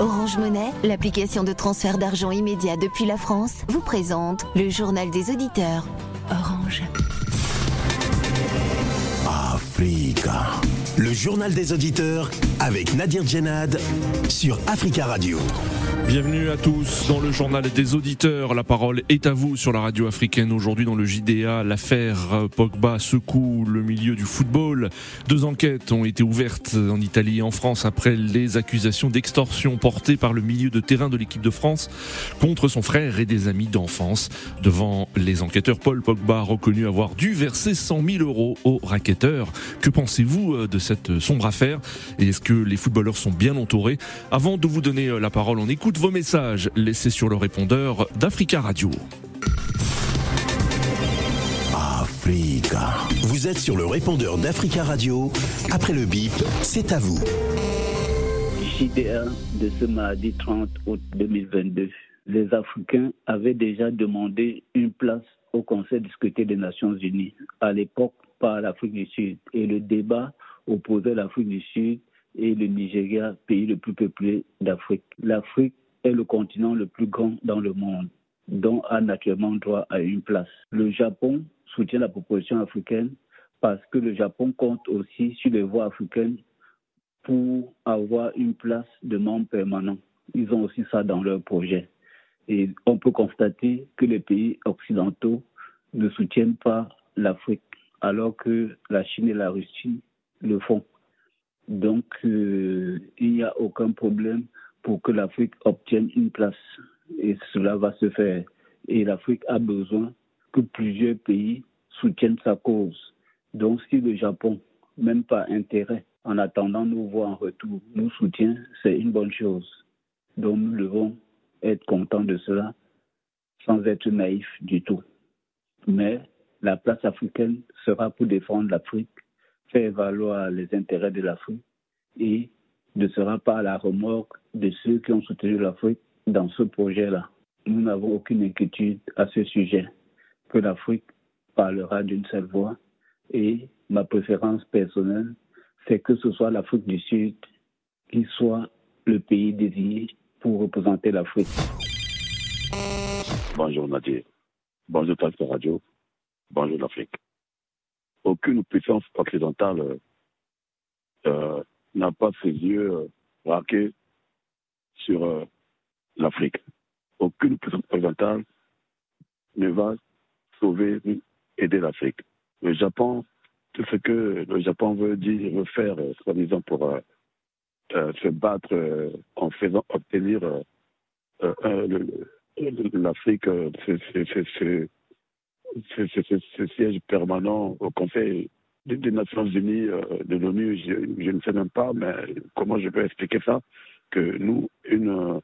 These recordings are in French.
Orange Monnaie, l'application de transfert d'argent immédiat depuis la France, vous présente le journal des auditeurs. Orange. Africa. Le journal des auditeurs avec Nadir Djenad sur Africa Radio. Bienvenue à tous dans le journal des auditeurs. La parole est à vous sur la radio africaine. Aujourd'hui dans le JDA, l'affaire Pogba secoue le milieu du football. Deux enquêtes ont été ouvertes en Italie et en France après les accusations d'extorsion portées par le milieu de terrain de l'équipe de France contre son frère et des amis d'enfance. Devant les enquêteurs, Paul Pogba a reconnu avoir dû verser 100 000 euros aux racketteurs. Que pensez-vous de cette sombre affaire Et est-ce que les footballeurs sont bien entourés? Avant de vous donner la parole, on écoute vos messages laissés sur le répondeur d'Africa Radio. Africa. Vous êtes sur le répondeur d'Africa Radio. Après le bip, c'est à vous. JDA de ce mardi 30 août 2022. Les Africains avaient déjà demandé une place au Conseil discuté des Nations Unies, à l'époque par l'Afrique du Sud. Et le débat opposait l'Afrique du Sud et le Nigeria, pays le plus peuplé d'Afrique. L'Afrique est le continent le plus grand dans le monde, dont a naturellement droit à une place. Le Japon soutient la proposition africaine parce que le Japon compte aussi sur les voies africaines pour avoir une place de membre permanent. Ils ont aussi ça dans leur projet. Et on peut constater que les pays occidentaux ne soutiennent pas l'Afrique, alors que la Chine et la Russie le font. Donc, euh, il n'y a aucun problème pour que l'Afrique obtienne une place. Et cela va se faire. Et l'Afrique a besoin que plusieurs pays soutiennent sa cause. Donc si le Japon, même pas intérêt, en attendant nous voir en retour, nous soutient, c'est une bonne chose. Donc nous devons être contents de cela sans être naïfs du tout. Mais la place africaine sera pour défendre l'Afrique, faire valoir les intérêts de l'Afrique et ne sera pas à la remorque de ceux qui ont soutenu l'Afrique dans ce projet-là. Nous n'avons aucune inquiétude à ce sujet, que l'Afrique parlera d'une seule voix et ma préférence personnelle, c'est que ce soit l'Afrique du Sud qui soit le pays désigné pour représenter l'Afrique. Bonjour Nadir, bonjour Pasteur Radio, bonjour l'Afrique. Aucune puissance occidentale euh, n'a pas ses yeux euh, braqués sur euh, l'Afrique. Aucune puissance occidentale ne va sauver ni aider l'Afrique. Le Japon, tout ce que le Japon veut dire, veut faire, euh, soi-disant pour euh, euh, se battre euh, en faisant obtenir l'Afrique ce siège permanent au Conseil des Nations Unies, de l'ONU, je, ne sais même pas, mais comment je peux expliquer ça Que nous, une,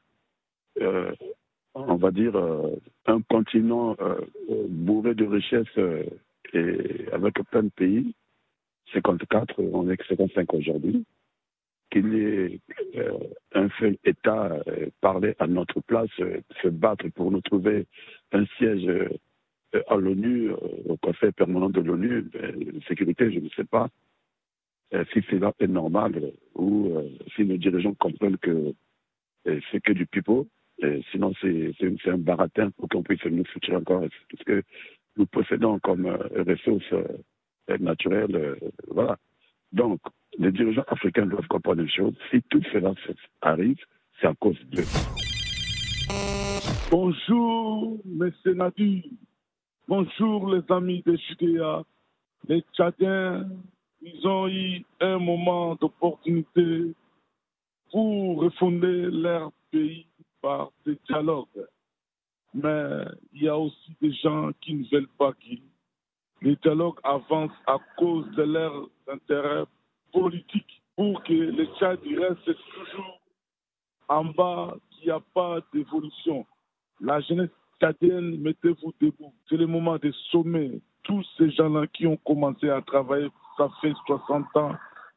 euh, on va dire, euh, un continent euh, bourré de richesses et avec plein de pays, 54, on est que 55 aujourd'hui, qu'il y ait un seul État parler à notre place, se battre pour nous trouver un siège à l'ONU, au Conseil permanent de l'ONU, de sécurité, je ne sais pas si cela est normal ou si nos dirigeants comprennent que c'est que du pipeau. sinon, c'est un baratin pour qu'on puisse nous soutenir encore. Parce que nous possédons comme ressources naturelles. voilà. Donc, les dirigeants africains doivent comprendre une chose. Si tout cela arrive, c'est à cause d'eux. Bonjour, messieurs Nadi. Bonjour, les amis de Judéa. Les Tchadiens, ils ont eu un moment d'opportunité pour refonder leur pays par des dialogues. Mais il y a aussi des gens qui ne veulent pas qu'ils. Les dialogues avancent à cause de leurs intérêts politiques pour que le Tchad reste toujours en bas, qu'il n'y a pas d'évolution. La jeunesse tchadienne, mettez-vous debout. C'est le moment de sommer tous ces gens-là qui ont commencé à travailler, ça fait 60 ans,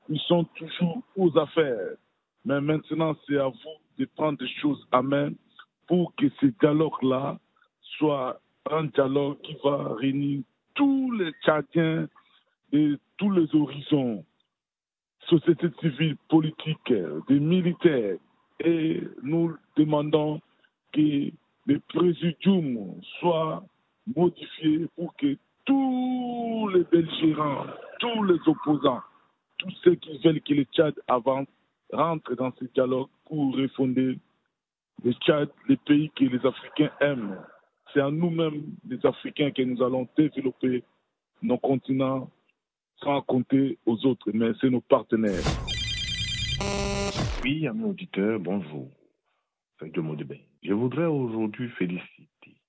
ils sont toujours aux affaires. Mais maintenant, c'est à vous de prendre des choses à main pour que ce dialogue-là soit un dialogue qui va réunir tous les Tchadiens et tous les horizons, société civile, politique, des militaires, et nous demandons que le présidium soit modifié pour que tous les belgérants, tous les opposants, tous ceux qui veulent que le Tchad avance, rentrent dans ce dialogue pour refonder le Tchad, les pays que les Africains aiment. C'est à nous-mêmes, les Africains, que nous allons développer nos continents sans compter aux autres, mais c'est nos partenaires. Oui, amis auditeurs, bonjour. C'est Je voudrais aujourd'hui féliciter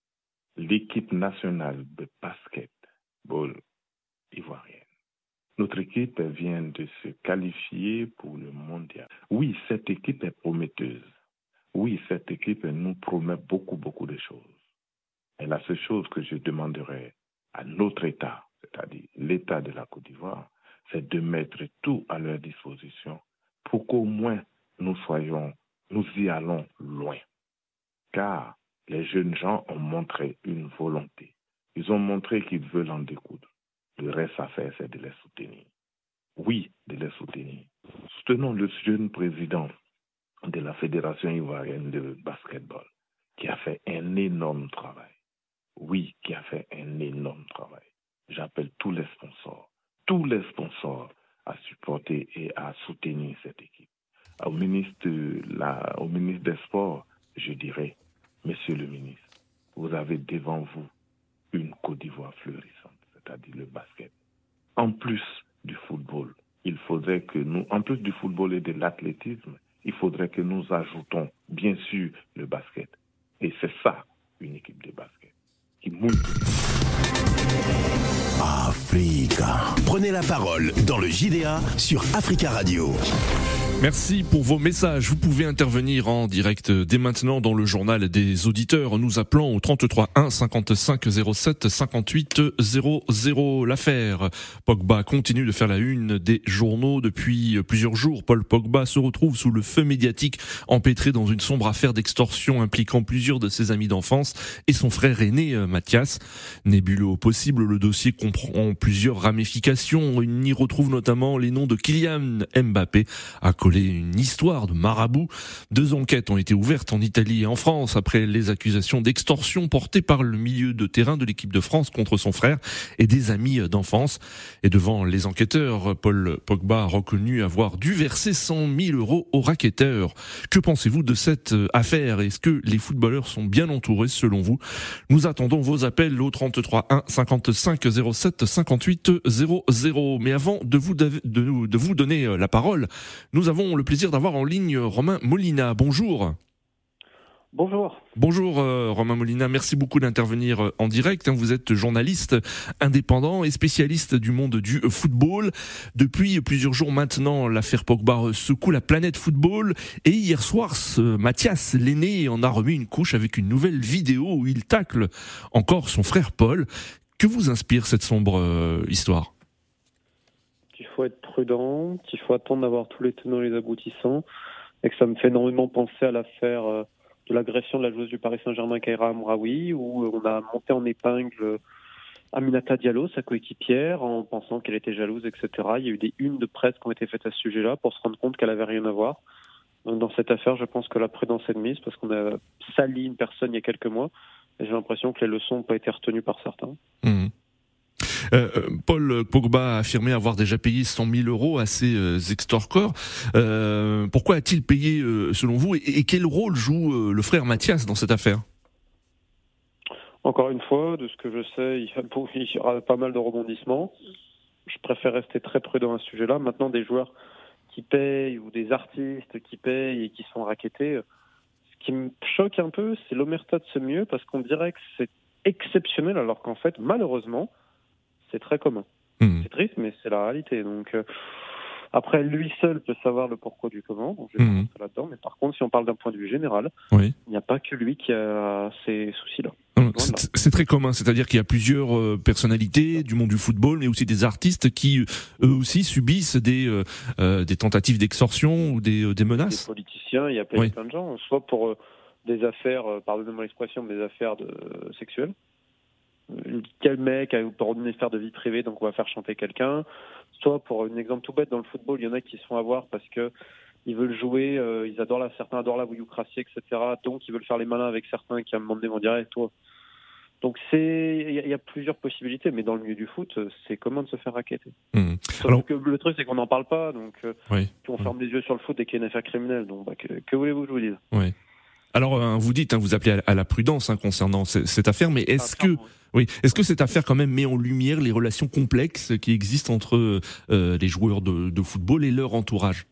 l'équipe nationale de basketball ivoirienne. Notre équipe vient de se qualifier pour le mondial. Oui, cette équipe est prometteuse. Oui, cette équipe nous promet beaucoup, beaucoup de choses. Et la seule chose que je demanderais à notre État, c'est-à-dire l'État de la Côte d'Ivoire, c'est de mettre tout à leur disposition pour qu'au moins nous soyons, nous y allons loin. Car les jeunes gens ont montré une volonté. Ils ont montré qu'ils veulent en découdre. Le reste à faire, c'est de les soutenir. Oui, de les soutenir. Soutenons le jeune président de la Fédération ivoirienne de basketball, qui a fait un énorme travail. Oui, qui a fait un énorme travail. J'appelle tous les sponsors, tous les sponsors à supporter et à soutenir cette équipe. Au ministre, au ministre des Sports, je dirais, Monsieur le ministre, vous avez devant vous une Côte d'Ivoire fleurissante, c'est-à-dire le basket. En plus du football, il faudrait que nous, en plus du football et de l'athlétisme, il faudrait que nous ajoutons, bien sûr, le basket. Et c'est ça, une équipe de basket, qui mouille. Africa. Prenez la parole dans le JDA sur Africa Radio. Merci pour vos messages. Vous pouvez intervenir en direct dès maintenant dans le journal des auditeurs nous appelant au 33 1 55 07 58 00. L'affaire Pogba continue de faire la une des journaux depuis plusieurs jours. Paul Pogba se retrouve sous le feu médiatique empêtré dans une sombre affaire d'extorsion impliquant plusieurs de ses amis d'enfance et son frère aîné euh, Mathias. Nébuleux au possible, le dossier comprend plusieurs ramifications. On y retrouve notamment les noms de Kylian Mbappé à une histoire de marabout. Deux enquêtes ont été ouvertes en Italie et en France après les accusations d'extorsion portées par le milieu de terrain de l'équipe de France contre son frère et des amis d'enfance. Et devant les enquêteurs, Paul Pogba a reconnu avoir dû verser 100 000 euros au racketteur. Que pensez-vous de cette affaire? Est-ce que les footballeurs sont bien entourés selon vous? Nous attendons vos appels au 33 1 55 07 58 00. Mais avant de vous, de vous donner la parole, nous avons le plaisir d'avoir en ligne Romain Molina. Bonjour. Bonjour. Bonjour euh, Romain Molina, merci beaucoup d'intervenir euh, en direct. Vous êtes journaliste indépendant et spécialiste du monde du football. Depuis plusieurs jours maintenant, l'affaire Pogba secoue la planète football et hier soir, Mathias, l'aîné, en a remis une couche avec une nouvelle vidéo où il tacle encore son frère Paul. Que vous inspire cette sombre euh, histoire? Il faut être prudent, qu'il faut attendre d'avoir tous les tenants et les aboutissants, et que ça me fait énormément penser à l'affaire euh, de l'agression de la joueuse du Paris Saint-Germain, Kaira Amraoui, où on a monté en épingle Aminata Diallo, sa coéquipière, en pensant qu'elle était jalouse, etc. Il y a eu des unes de presse qui ont été faites à ce sujet-là pour se rendre compte qu'elle avait rien à voir. dans cette affaire, je pense que la prudence est de mise parce qu'on a sali une personne il y a quelques mois et j'ai l'impression que les leçons n'ont pas été retenues par certains. Mmh. Euh, euh, Paul Pogba a affirmé avoir déjà payé 100 000 euros à ses euh, extorqueurs. pourquoi a-t-il payé selon vous et, quel rôle joue le frère Mathias dans cette affaire? Encore une fois, de ce que je sais, il y aura pas mal de rebondissements. Je préfère rester très prudent à ce sujet-là. Maintenant, des joueurs qui payent ou des artistes qui payent et qui sont raquettés, ce qui me choque un peu, c'est l'omerta de ce mieux parce qu'on dirait que c'est exceptionnel alors qu'en fait, malheureusement, c'est très commun. Hmm. C'est triste, mais c'est la réalité. Donc, euh, après, lui seul peut savoir le pourquoi du comment. Donc, je vais mmh. là-dedans. Mais par contre, si on parle d'un point de vue général, il n'y a pas que lui qui a ces soucis-là. Hmm. C'est très commun, c'est-à-dire qu'il y a plusieurs euh, personnalités du monde du football, mais aussi des artistes qui eux aussi subissent des euh, des tentatives d'extorsion ou des, des menaces. Des politiciens, il y a plein, plein de gens, soit pour des affaires, pardonnez-moi l'expression, des affaires de, sexuelles, quel mec a pour une affaire de vie privée, donc on va faire chanter quelqu'un. Soit pour un exemple tout bête dans le football, il y en a qui se font avoir parce que ils veulent jouer, euh, ils adorent la, certains adorent la voyoucratie, etc. Donc ils veulent faire les malins avec certains qui à un moment donné vont dire, Eh, toi. Donc c'est, il y, a- il y a plusieurs possibilités, mais dans le milieu du foot, euh, c'est comment de se faire raqueter. Alors- que le truc c'est qu'on n'en parle pas, donc euh, Oui. on ferme les yeux sur le foot et qu'il y a une affaire criminelle. Donc bah, que, que voulez-vous que je vous dise? Alors, euh, vous dites, hein, vous appelez à, la prudence hein, concernant ce- cette affaire, mais est-ce Ah, que, clairement. oui, est-ce que cette affaire quand même met en lumière les relations complexes qui existent entre euh, les joueurs de, de football et leur entourage?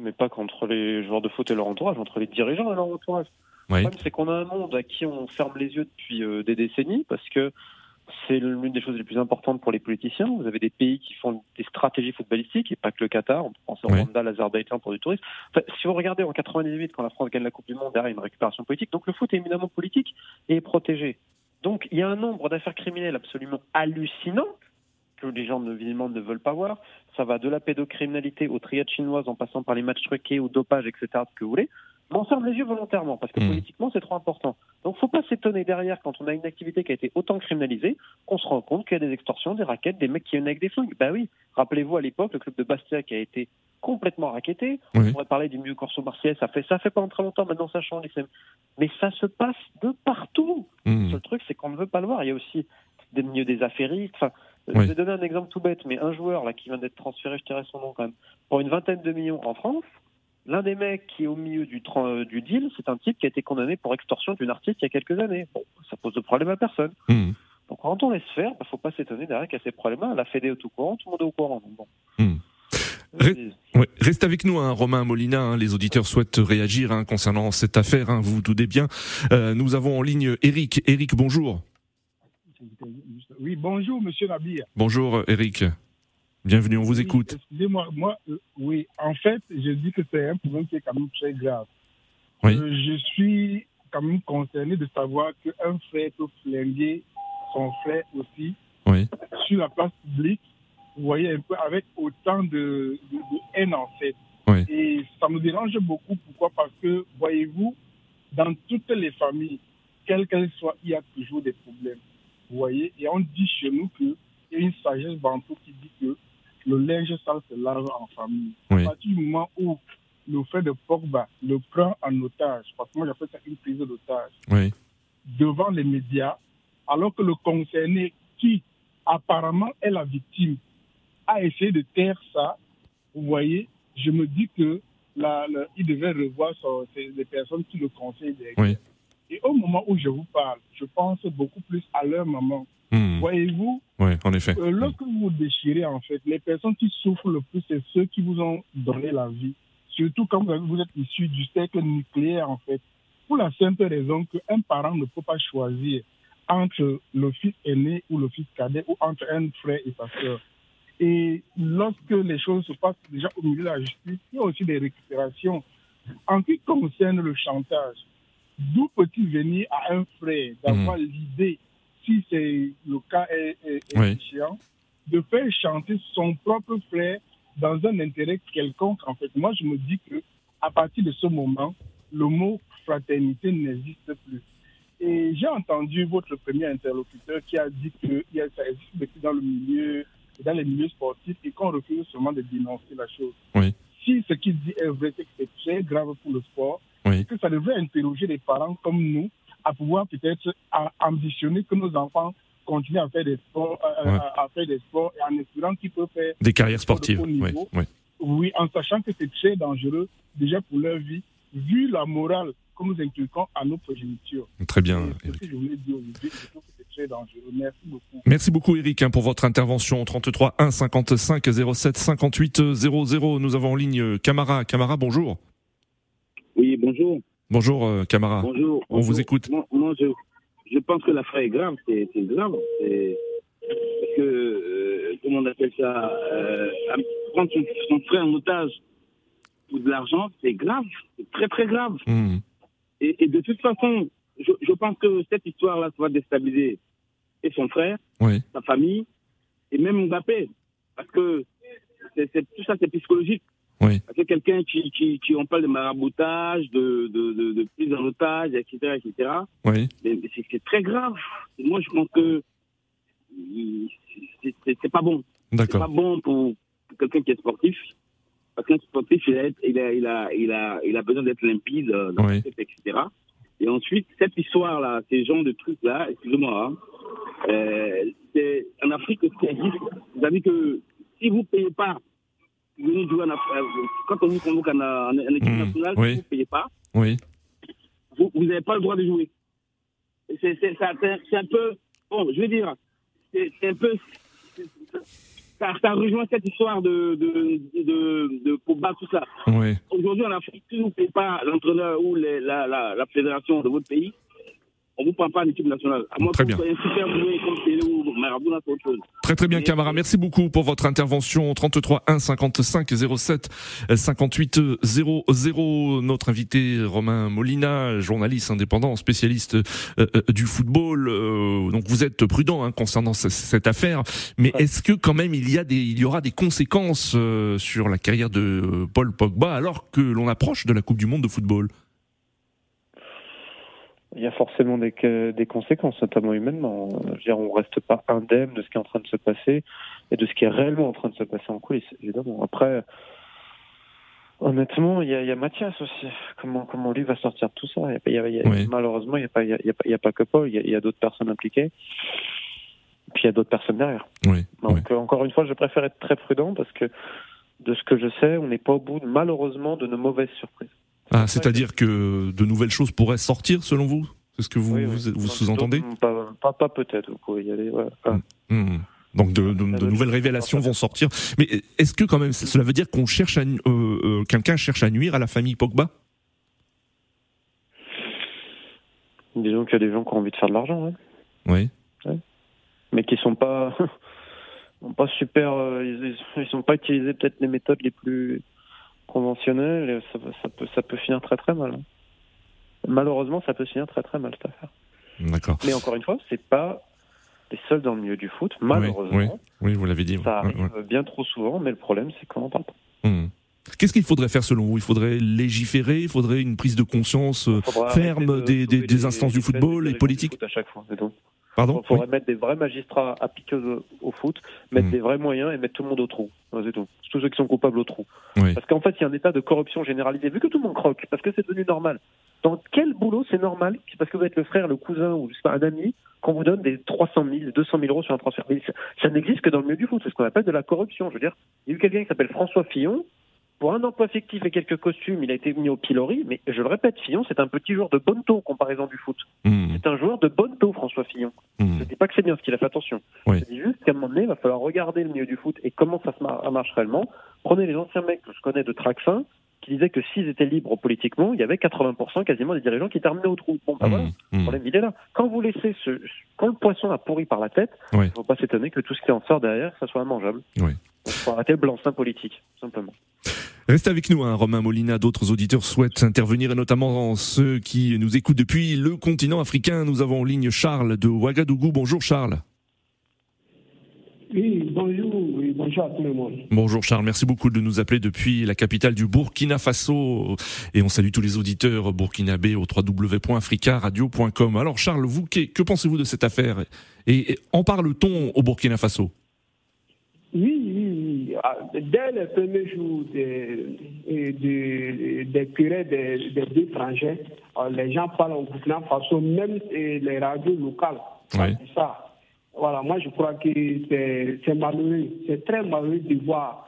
Mais pas contre les joueurs de foot et leur entourage, entre les dirigeants et leur entourage. Oui. Le problème, c'est qu'on a un monde à qui on ferme les yeux depuis euh, des décennies parce que c'est l'une des choses les plus importantes pour les politiciens. Vous avez des pays qui font des stratégies footballistiques et pas que le Qatar. On peut penser au. Rwanda, l'Azerbaïdjan pour du tourisme. Enfin, si vous regardez en 98, quand la France gagne la Coupe du Monde, derrière il y a une récupération politique. Donc le foot est éminemment politique et est protégé. Donc il y a un nombre d'affaires criminelles absolument hallucinant que les gens visiblement ne veulent pas voir. Ça va de la pédocriminalité aux triades chinoises en passant par les matchs truqués, au dopage, etc., ce que vous voulez. On ferme les yeux volontairement parce que Mm. politiquement c'est trop important. Donc faut pas s'étonner derrière quand on a une activité qui a été autant criminalisée qu'on se rend compte qu'il y a des extorsions, des raquettes, des mecs qui viennent avec des flingues. Bah oui, rappelez-vous à l'époque le club de Bastia qui a été complètement racketté. Oui. On pourrait parler du milieu corso marseillais, ça fait ça fait pas très longtemps maintenant ça change. Mais ça se passe de partout. Le Hmm. seul truc, c'est qu'on ne veut pas le voir. Il y a aussi des milieux des affairistes. Enfin, Oui. Je vais donner un exemple tout bête, mais un joueur là qui vient d'être transféré, je dirais son nom quand même, pour une vingtaine de millions en France. L'un des mecs qui est au milieu du, euh, du deal, c'est un type qui a été condamné pour extorsion d'une artiste il y a quelques années. Bon, ça pose de problème à personne. Hmm. Donc quand on laisse faire, bah, faut pas s'étonner derrière qu'il y a ces problèmes-là. La Fédé est au courant, tout le monde est au courant. Donc bon. Hmm. Ré- Ouais. Reste avec nous, hein, Romain Molina. hein, les auditeurs souhaitent réagir hein, concernant cette affaire. hein, vous vous doutez bien. Euh, nous avons en ligne Eric. Eric, bonjour. Oui, bonjour, monsieur Nabir. Bonjour, euh, Eric. Bienvenue, on vous Oui, écoute. Excusez-moi, moi, euh, oui, en fait, je dis que c'est un problème qui est quand même très grave. Oui. Euh, je suis quand même concerné de savoir qu'un frère peut flinguer son frère aussi Oui. sur la place publique, vous voyez, un peu avec autant de, de- de haine en fait. Oui. Et ça me dérange beaucoup. Pourquoi? Parce que, voyez-vous, dans toutes les familles, quelles qu'elles soient, il y a toujours des problèmes. Vous voyez? Et on dit chez nous qu'il y a une sagesse bantou qui dit que le linge sale se lave en famille. Oui. À partir du moment où le frère de Pogba le prend en otage, parce que moi j'appelle ça une prise d'otage, Oui. devant les médias, alors que le concerné qui apparemment est la victime a essayé de taire ça, vous voyez, je me dis que la, la- il devait revoir les personnes qui le conseillent. Oui. Et au moment où je vous parle, je pense beaucoup plus à leur maman. Hmm. Voyez-vous, Ouais, en effet. euh, lorsque vous vous déchirez, en fait, les personnes qui souffrent le plus, c'est ceux qui vous ont donné la vie. Surtout quand vous, êtes issu du cercle nucléaire, en fait. Pour la simple raison qu'un parent ne peut pas choisir entre le fils aîné ou le fils cadet ou entre un frère et sa sœur. Et lorsque les choses se passent déjà au milieu de la justice, il y a aussi des récupérations. En ce qui concerne le chantage, d'où peut-il venir à un frère d'avoir l'idée, si c'est le cas est, est- est Oui. déchirant, de faire chanter son propre frère dans un intérêt quelconque en fait. Moi, je me dis que à partir de ce moment, le mot fraternité n'existe plus. Et j'ai entendu votre premier interlocuteur qui a dit que ça existe depuis dans le milieu, dans les milieux sportifs et qu'on refuse seulement de dénoncer la chose. Oui. Si ce qu'il dit est vrai, c'est que c'est très grave pour le sport, Oui. que ça devrait interroger les parents comme nous à pouvoir peut-être ambitionner que nos enfants continuent à faire des sports, euh, Ouais. à, faire des sports et en espérant qu'ils peuvent faire Des carrières de sportives. haut Oui. niveau. Oui. oui, en sachant que c'est très dangereux déjà pour leur vie, vu la morale que nous inculquons à nos progénitures. Très bien. C'est ce que je voulais dire aujourd'hui. Je trouve que c'est très dangereux. Merci beaucoup. Merci beaucoup Eric hein, pour votre intervention 33 1 55 07 58 00. Nous avons en ligne euh, Camara. Camara, bonjour. Oui, bonjour. Bonjour euh, Camara. Bonjour. On vous écoute. Moi, moi, je, je pense que l'affaire est grave. C'est grave. C'est- Parce que, euh, comment on appelle ça euh, Prendre son, son frère en otage pour de l'argent, c'est grave. C'est très, très grave. Hmm. Et, et de toute façon, je, je pense que cette histoire-là va déstabiliser et son frère, Oui. sa famille, et même Mbappé. Parce que tout ça, c'est psychologique. Oui. Parce que quelqu'un qui, qui, qui, on parle de maraboutage, de, de, de, de prise en otage, etc., etc., Oui. c'est c'est très grave. Moi, je pense que c'est- c'est c'est pas bon. C'est pas D'accord. bon pour, pour quelqu'un qui est sportif. Parce qu'un sportif, il a, il a, il a, il a, il a besoin d'être limpide euh, dans Oui. tête, etc. Et ensuite, cette histoire-là, ces genres de trucs-là, excusez-moi, hein, euh, c'est en Afrique, ce qui existe, avez que si vous ne payez pas, venez jouer en Afrique, euh, quand on vous convoque en, en, en équipe Mm, nationale, oui. si vous ne payez pas, Oui. vous n'avez pas le droit de jouer. C'est un peu, bon, je veux dire, c'est un peu, ça, ça rejoint cette histoire de, de, de, de Pogba, tout ça. Oui. Aujourd'hui, en Afrique, si vous ne payez pas l'entraîneur ou les- la, la, la fédération de votre pays, on vous prend pas en équipe nationale. À Très bien. Très très bien Camara, merci beaucoup pour votre intervention. 33 1 55 07 58 00 notre invité Romain Molina, journaliste indépendant, spécialiste euh, euh, du football. Euh, donc vous êtes prudent hein, concernant ce- cette affaire, mais est-ce que quand même il y a des il y aura des conséquences euh, sur la carrière de Paul Pogba alors que l'on approche de la Coupe du monde de football? Il y a forcément des, des conséquences, notamment humainement. Je veux dire, on reste pas indemne de ce qui est en train de se passer et de ce qui est réellement en train de se passer en coulisses, évidemment. Après, honnêtement, il y a, il y a Mathias aussi. Comment, comment lui va sortir de tout ça Il y a y a- Oui. Malheureusement, il n'y a, pas- y a, il y a pas- que Paul, il y a, d'autres personnes impliquées. Puis il y a d'autres personnes derrière. Oui. Donc, euh, encore une fois, je préfère être très prudent parce que, de ce que je sais, on n'est pas au bout, malheureusement, de nos mauvaises surprises. Ah, c'est-à-dire que de nouvelles choses pourraient sortir selon vous? C'est ce que vous, Oui, oui. vous, sous-entendez? Pas, pas, pas peut-être, vous pouvez y aller. ouais. Enfin, Hmm. Donc de, de- de nouvelles révélations vont sortir. Mais est-ce que quand même cela veut dire qu'on cherche euh, euh, quelqu'un cherche à nuire à la famille Pogba? Disons qu'il y a des gens qui ont envie de faire de l'argent, ouais. Oui. mais qui sont pas, pas super. euh, ils, ils sont pas utilisés peut-être les méthodes les plus conventionnelles. Et ça, peut- ça peut, ça peut finir très très mal. hein. Malheureusement, ça peut finir très très mal cette affaire. D'accord. Mais encore une fois, c'est pas les seuls dans le milieu du foot. Malheureusement, Oui, oui, vous l'avez dit. ça ouais, arrive ouais. bien trop souvent. Mais le problème, c'est qu'on en parle pas. Hmm. Qu'est-ce qu'il faudrait faire selon vous? Il faudrait légiférer, il faudrait une prise de conscience euh, ferme de des, des- instances du football et foot à chaque fois. c'est tout. Pardon Il faudrait mettre des vrais magistrats appliqués au, au foot, mettre Mm. des vrais moyens et mettre tout le monde au trou. C'est tout. Tous ceux qui sont coupables au trou. Oui. Parce qu'en fait, il y a un état de corruption généralisée. Vu que tout le monde croque, parce que c'est devenu normal. Dans quel boulot c'est normal Parce que vous êtes le frère, le cousin ou pas, un ami, qu'on vous donne des 300 000, 200 000 euros sur un transfert. Mais ça, ça n'existe que dans le milieu du foot. C'est ce qu'on appelle de la corruption. Je veux dire, il y a eu quelqu'un qui s'appelle François Fillon. Pour un emploi fictif et quelques costumes, il a été mis au pilori. Mais je le répète, Fillon, c'est un petit joueur de bonne taux en comparaison du foot. Hmm. C'est un joueur de bonne taux, François Fillon. Hmm. Je dis pas que c'est bien ce qu'il a fait, attention. Oui. Je dis juste qu'à un moment donné, il va falloir regarder le milieu du foot et comment ça se mar- ça marche réellement. Prenez les anciens mecs que je connais de Traxin, qui disaient que s'ils étaient libres politiquement, il y avait 80% quasiment des dirigeants qui terminaient au trou. Bon, bah Hmm. voilà, le Hmm. problème, il est là. Quand vous laissez ce, quand le poisson a pourri par la tête, il Oui. ne faut pas s'étonner que tout ce qui en sort derrière, ça soit immangeable. Oui. Il faut arrêter le blanc-seing politique, simplement. Restez avec nous, hein, Romain Molina. D'autres auditeurs souhaitent intervenir, et notamment ceux qui nous écoutent depuis le continent africain. Nous avons en ligne Charles de Ouagadougou. Bonjour Charles. Oui, bonjour, oui, bonjour à tout le monde. Bonjour Charles, merci beaucoup de nous appeler depuis la capitale du Burkina Faso et on salue tous les auditeurs burkinabés au www.africaradio.com. Alors Charles, vous, que, que pensez-vous de cette affaire? Et, et en parle-t-on au Burkina Faso? Oui, oui, oui. Ah, Dès les premiers jours des, des, des querelles des, des deux frangins, ah, les gens parlent au Burkina Faso, même les radios locales. Oui. C'est ça. Voilà, moi je crois que c'est malheureux. C'est très malheureux de voir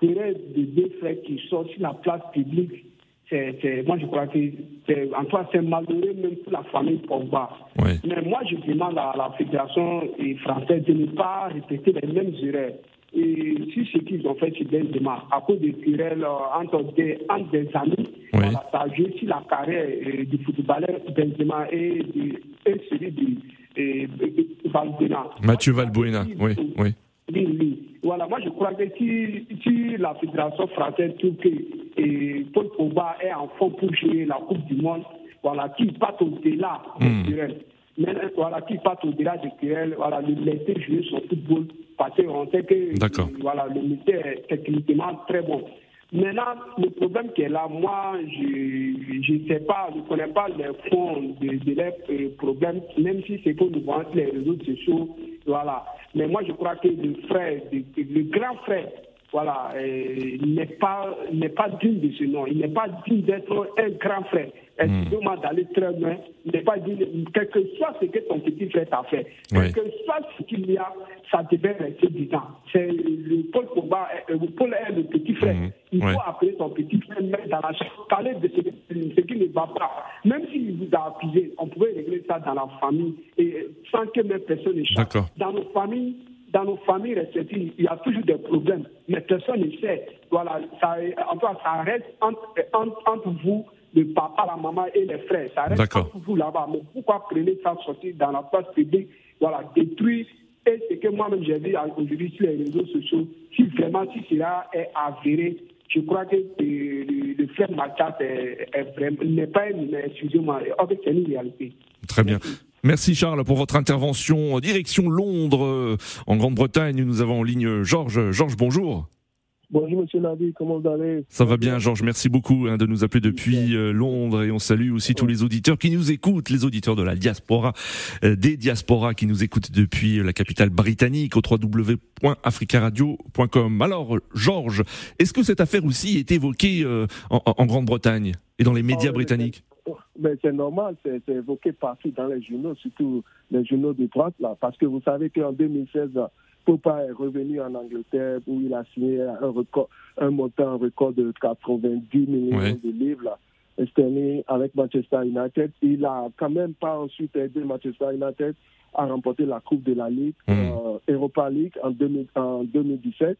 querelles de deux frères qui sortent sur la place publique. C'est- moi je crois que c'est, en toi c'est malheureux même pour la famille Pogba. Oui. Mais moi, je demande à la Fédération eh, française de ne pas répéter les mêmes erreurs. Et si ce qu'ils ont fait, c'est Benzema, à cause des querelles euh, entre des, entre des amis, voilà, ça a joué sur la carrière eh, du footballeur Benzema et, du- et celui du eh, Valbuena. Mathieu Valbuena, oui, oui. Oui, oui. Voilà, moi je crois que si, si la Fédération française trouve que eh, Paul Pogba est en forme pour jouer la Coupe du Monde, voilà, qu'il parte au-delà Hmm. Mais voilà, qu'il parte au-delà des querelles, voilà, le laisser jouer son football, parce qu'on sait que voilà, le métier est techniquement très bon. Maintenant, le problème qui est là, moi, je ne sais pas, je ne connais pas les fonds de, de leurs euh, problèmes, même si c'est pour nous voir les réseaux sociaux, voilà. Mais moi, je crois que le frère, de- le grand frère voilà, il n'est pas, n'est pas digne de ce nom. Il n'est pas digne d'être un grand frère. Excusez-moi d'aller très loin. Il n'est pas digne, quel que soit ce que ton petit frère t'a fait, quel que soit ce qu'il y a, ça devait rester dedans. C'est le Paul Pogba, Paul est le petit frère. Il faut appeler son petit frère, mettre dans la chambre, parler de ce, ce qui ne va pas. Même s'il vous a accusé, on pouvait régler ça dans la famille et sans que même personne ne change. Dans nos familles, dans nos familles respectives, il y a toujours des problèmes, mais personne ne sait. Voilà, ça, en tout cas, ça reste entre, entre, vous, le papa, la maman et les frères. Ça reste entre vous là-bas. Mais pourquoi prenez ça sortir dans la place publique, voilà, détruire et ce que moi-même j'ai vu aujourd'hui sur les réseaux sociaux, si vraiment si cela est avéré, je crois que le, le frère Mathias n'est pas une, excusez-moi, c'est une réalité. Très bien. Merci Charles pour votre intervention. Direction Londres, euh, en Grande-Bretagne. Nous avons en ligne Georges. Georges, bonjour. Bonjour Monsieur Navi, comment vous allez? Ça va bien Georges, merci beaucoup hein, de nous appeler depuis euh, Londres et on salue aussi tous les auditeurs qui nous écoutent, les auditeurs de la diaspora, euh, des diasporas qui nous écoutent depuis la capitale britannique au www.africaradio.com. Alors Georges, est-ce que cette affaire aussi est évoquée en, Grande-Bretagne et dans les médias ah britanniques? Mais c'est normal, c'est évoqué partout dans les journaux, surtout les journaux de droite, là, parce que vous savez qu'en 2016, Popa est revenu en Angleterre où il a signé un, record, un montant, record de 90 millions de livres là, avec Manchester United. Il a quand même pas ensuite aidé Manchester United à remporter la Coupe de la Ligue, mmh. euh, Europa League en, 2017.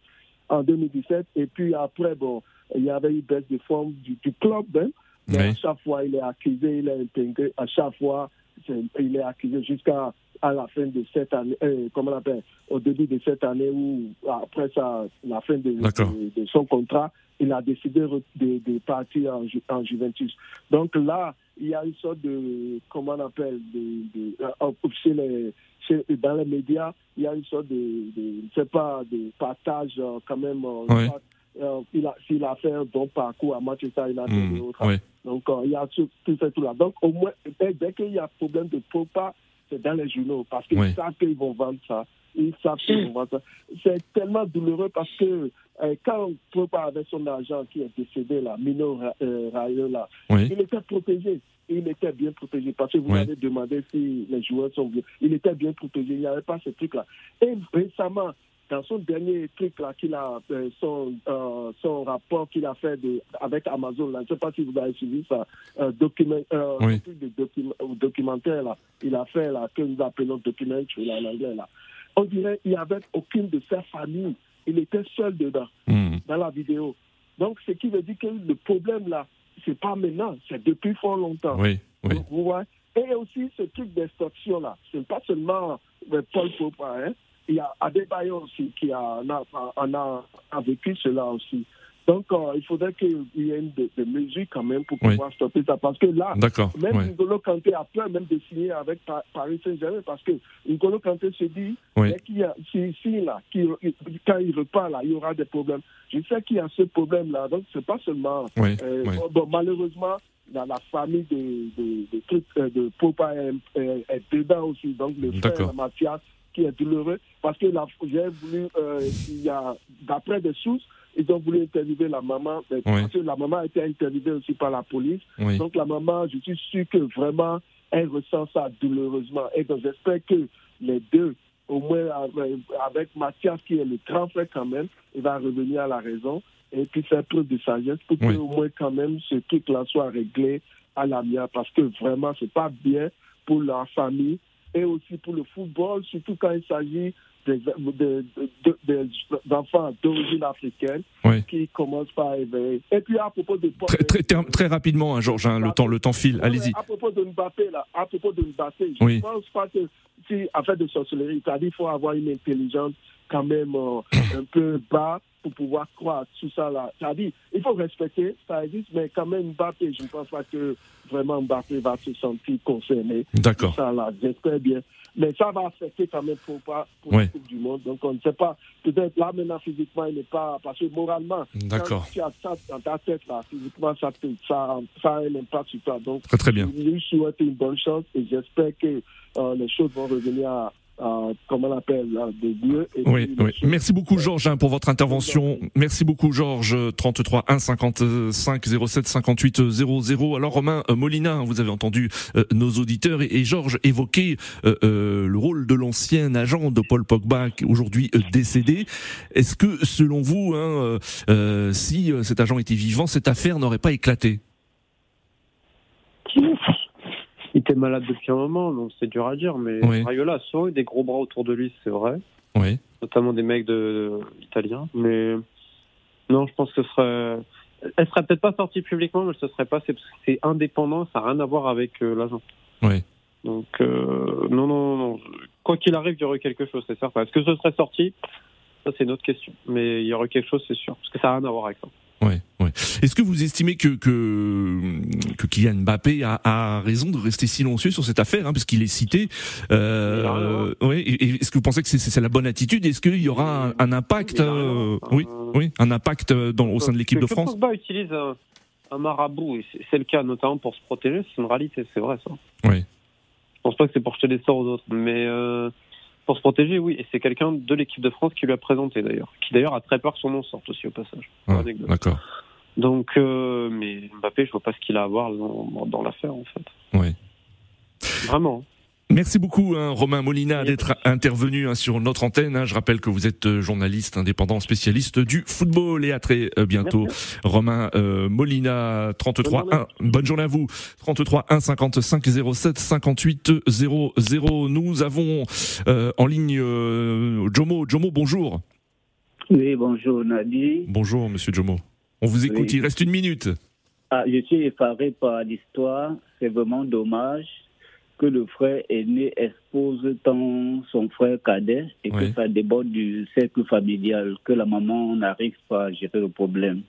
En 2017, et puis après, bon, il y avait une baisse de forme du, du club même. Mais à chaque fois, il est accusé, il est intégré. À chaque fois, il est accusé jusqu'à à la fin de cette année, euh, comment on appelle, au début de cette année ou après ça, la fin de, de, son contrat, il a décidé de, de partir en, en, Juventus. Donc là, il y a une sorte de, comment on appelle, euh, les, dans les médias, il y a une sorte de, je sais pas, de partage euh, quand même. Euh, il, a, s'il a fait un bon parcours à Manchester United mmh, et autres. Donc, euh, il y a tout, tout ça, tout là. Donc, au moins, dès, qu'il y a problème de Pogba, c'est dans les journaux parce qu'ils savent qu'ils vont vendre ça. Ils savent qu'ils vont vendre ça. C'est tellement douloureux parce que euh, quand Pogba avait son agent qui est décédé, là, Mino euh, là, il était protégé. Il était bien protégé parce que vous avez demandé si les joueurs sont bien. Il était bien protégé. Il n'y avait pas ce truc-là. Et récemment, dans son dernier truc là qu'il a euh, son euh, son rapport qu'il a fait de, avec Amazon là, je ne sais pas si vous avez suivi ça euh, document euh, de documentaire là il a fait là que nous appelons documentary là en anglais là. On dirait qu'il n'y avait aucune de sa famille. Il était seul dedans hmm. dans la vidéo. Donc ce qui veut dire que le problème là c'est pas maintenant c'est depuis fort longtemps. Oui oui. Vous voyez. Et aussi ce truc d'extorsion là c'est pas seulement Paul Popa hein il y a Adebayo aussi qui a, a, a, vécu cela aussi. Donc, euh, il faudrait qu'il y ait des, mesures quand même pour pouvoir stopper ça. Parce que là, même ouais. N'Golo Kanté a peur même de signer avec Paris Saint-Germain parce que N'Golo Kanté se dit qu'il y a, si, si, là, quand il repart là, il y aura des problèmes. Je sais qu'il y a ce problème-là. Donc, c'est pas seulement. Euh, bon, malheureusement, dans la famille de, de, de, euh, de Popa est, est, dedans aussi. Donc, le frère Mathias qui est douloureux parce que j'ai voulu, euh, il y a, d'après des sources, ils ont voulu interviewer la maman, parce que la maman a été interviewée aussi par la police. Donc la maman, je suis sûr que vraiment, elle ressent ça douloureusement. Et donc j'espère que les deux, au moins avec Mathias qui est le grand frère quand même, il va revenir à la raison et puis faire preuve de sagesse pour que au moins quand même ce truc-là soit réglé à la mienne parce que vraiment c'est pas bien pour la famille et aussi pour le football, surtout quand il s'agit des, enfants d'origine africaine qui commencent par éveiller. Et puis à propos de très, très, très rapidement, hein, Georges, hein, le temps le temps file. Allez-y. À propos de Mbappé là, à propos de Mbappé, je ne pense pas que si affaire de sorcellerie, c'est-à-dire qu'il faut avoir une intelligence quand même euh, un peu bas pour pouvoir croire tout ça là. C'est-à-dire, il faut respecter, ça existe, mais quand même Mbappé, je ne pense pas que vraiment Mbappé va se sentir concerné. D'accord. Ça là, j'espère bien. Mais ça va affecter quand même pour, pas, pour la Coupe du Monde. Donc on ne sait pas. Peut-être là maintenant physiquement, il n'est pas. Parce que moralement, D'accord. tu as ça dans ta tête là, physiquement, ça, ça, ça a un impact sur toi. Donc très, très bien. je lui souhaite une bonne chance et j'espère que euh, les choses vont revenir à, comment on appelle, lieux. oui, oui. Merci beaucoup Georges hein, pour votre intervention. Merci beaucoup Georges. 33 1 55 07 58 00. Alors Romain euh, Molina, vous avez entendu euh, nos auditeurs et, Georges évoquer euh, le rôle de l'ancien agent de Paul Pogba aujourd'hui décédé. Est-ce que selon vous, hein, si cet agent était vivant, cette affaire n'aurait pas éclaté il était malade depuis un moment, donc c'est dur à dire. Mais Rayola a souvent eu des gros bras autour de lui, c'est vrai. Oui. Notamment des mecs de, italiens. Mais non, je pense que ce serait. Elle serait peut-être pas sortie publiquement, mais ce serait pas. C'est indépendant, ça n'a rien à voir avec euh, l'agent. Oui. Donc, euh, non, non, non. Quoi qu'il arrive, il y aurait quelque chose, c'est certain. Est-ce que ce serait sorti? Ça, c'est une autre question. Mais il y aurait quelque chose, c'est sûr. Parce que ça n'a rien à voir avec ça. Ouais, ouais. Est-ce que vous estimez que, que, que Kylian Mbappé a, a raison de rester silencieux sur cette affaire, hein, parce qu'il est cité euh, ouais, Est-ce que vous pensez que c'est la bonne attitude? Est-ce qu'il y aura un, impact euh, Oui, oui, un impact dans, au sein de l'équipe de France? Pogba utilise un, un marabout, et c'est le cas notamment pour se protéger. C'est une réalité, c'est vrai ça. Oui. Je pense pas que c'est pour jeter des sorts aux autres, mais euh, pour se protéger, oui. Et c'est quelqu'un de l'équipe de France qui lui a présenté d'ailleurs, qui d'ailleurs a très peur que son nom sorte aussi au passage. D'accord. Donc, euh, mais Mbappé, je vois pas ce qu'il a à voir dans, dans l'affaire en fait. Oui. Vraiment. Merci beaucoup, hein, Romain Molina, d'être intervenu hein, sur notre antenne. Hein. Je rappelle que vous êtes euh, journaliste indépendant, spécialiste du football. Et à très euh, bientôt, Romain euh, Molina, 33 bonne 1. Bonne journée à vous. 33 1 55 07 58 00. Nous avons en ligne Jomo. Jomo, bonjour. Oui, bonjour Nadi. Bonjour, Monsieur Jomo. On vous écoute. Il reste une minute. Ah, je suis effaré par l'histoire. C'est vraiment dommage que le frère aîné expose tant son frère cadet et que ça déborde du cercle familial, que la maman n'arrive pas à gérer le problème.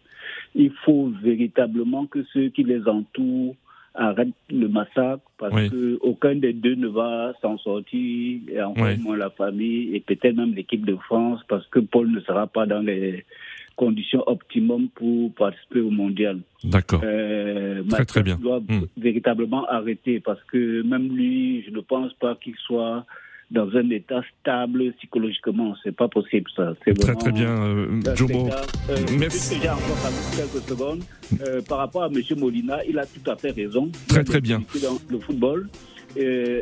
Il faut véritablement que ceux qui les entourent arrêtent le massacre parce que aucun des deux ne va s'en sortir, et encore moins la famille et peut-être même l'équipe de France parce que Paul ne sera pas dans les conditions optimum pour participer au mondial. D'accord. Euh, très très bien. doit hmm. véritablement arrêter parce que même lui, je ne pense pas qu'il soit dans un état stable psychologiquement. C'est pas possible ça. Très très bien, euh. Euh, Merci. J'ai encore quelques secondes. Euh, par rapport à M. Molina, il a tout à fait raison. Très très bien. Dans le football. Euh,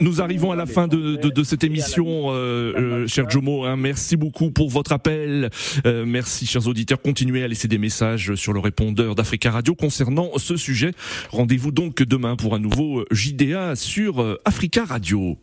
Nous arrivons à la fin de, de, de cette émission, euh, euh, cher Jomo. Hein. Merci beaucoup pour votre appel. Merci, chers auditeurs. Continuez à laisser des messages sur le répondeur d'Africa Radio concernant ce sujet. Rendez-vous donc demain pour un nouveau JDA sur Africa Radio.